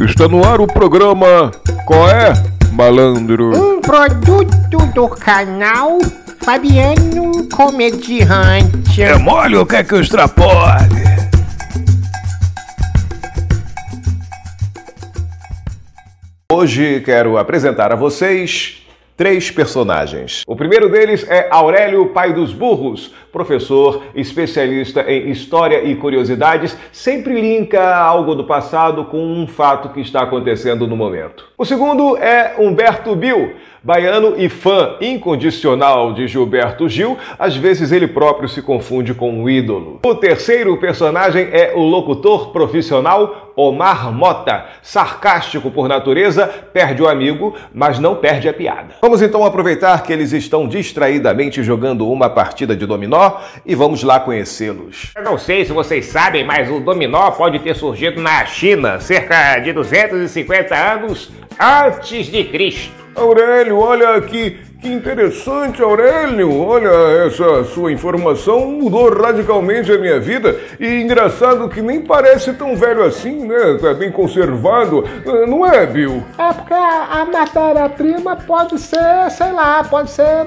Está no ar o programa Qual é, malandro? Um produto do canal Fabiano Comediante. É mole ou quer que eu extrapole? Hoje quero apresentar a vocês três personagens. O primeiro deles é Aurélio Pai dos Burros, professor especialista em história e curiosidades, sempre linka algo do passado com um fato que está acontecendo no momento. O segundo é Humberto Bill, baiano e fã incondicional de Gilberto Gil, às vezes ele próprio se confunde com um ídolo. O terceiro personagem é o locutor profissional Omar Mota, sarcástico por natureza, perde o amigo, mas não perde a piada. Vamos então aproveitar que eles estão distraidamente jogando uma partida de dominó e vamos lá conhecê-los. Eu não sei se vocês sabem, mas o dominó pode ter surgido na China cerca de 250 anos antes de Cristo. Aurélio, olha aqui, que interessante, Aurélio. Olha, essa sua informação mudou radicalmente a minha vida. E engraçado que nem parece tão velho assim, né? Tá bem conservado. Não é, Bill? É porque a, a matéria-prima pode ser, sei lá, pode ser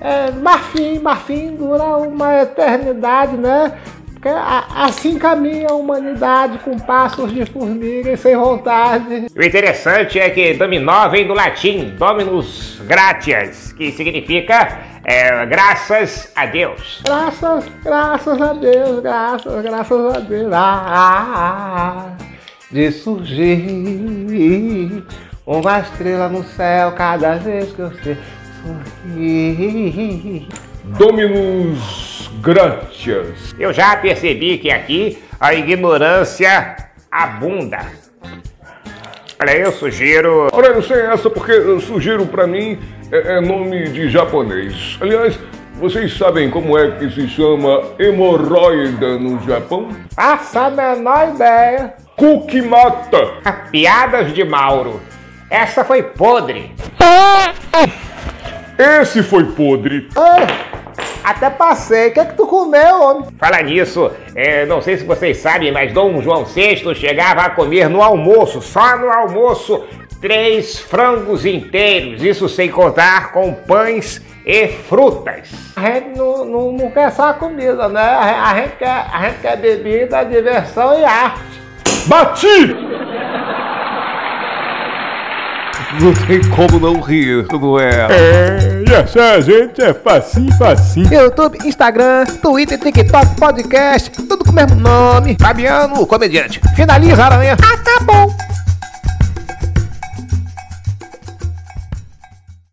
é, marfim. Marfim dura uma eternidade, né? Assim caminha a humanidade com passos de formiga e sem vontade. O interessante é que dominó vem do latim dominus gratias, que significa é, graças a Deus. Graças, graças a Deus, graças, graças a Deus. Ah, ah, ah, de surgir uma estrela no céu cada vez que eu sei sorrir. Dominus Gratias. Eu já percebi que aqui a ignorância abunda. Olha, eu sugiro. Aurélio, sem essa, porque sugiro pra mim é, é nome de japonês. Aliás, vocês sabem como é que se chama hemorroida no Japão? Faça a menor ideia. Kukimata. Piadas de Mauro. Essa foi podre. Esse foi podre. Ei, até passei. O que é que tu comeu, homem? Falar nisso, é, não sei se vocês sabem, mas Dom João VI chegava a comer no almoço, só no almoço, três frangos inteiros, isso sem contar com pães e frutas. A gente não, não, não quer só comida, né? A, a gente quer, a gente quer bebida, diversão e arte. Bati! Não tem como não rir, não é? É, e achar a gente é facinho, facinho. YouTube, Instagram, Twitter, TikTok, podcast, tudo com o mesmo nome. Fabiano, o comediante. Finaliza, aranha. Bom.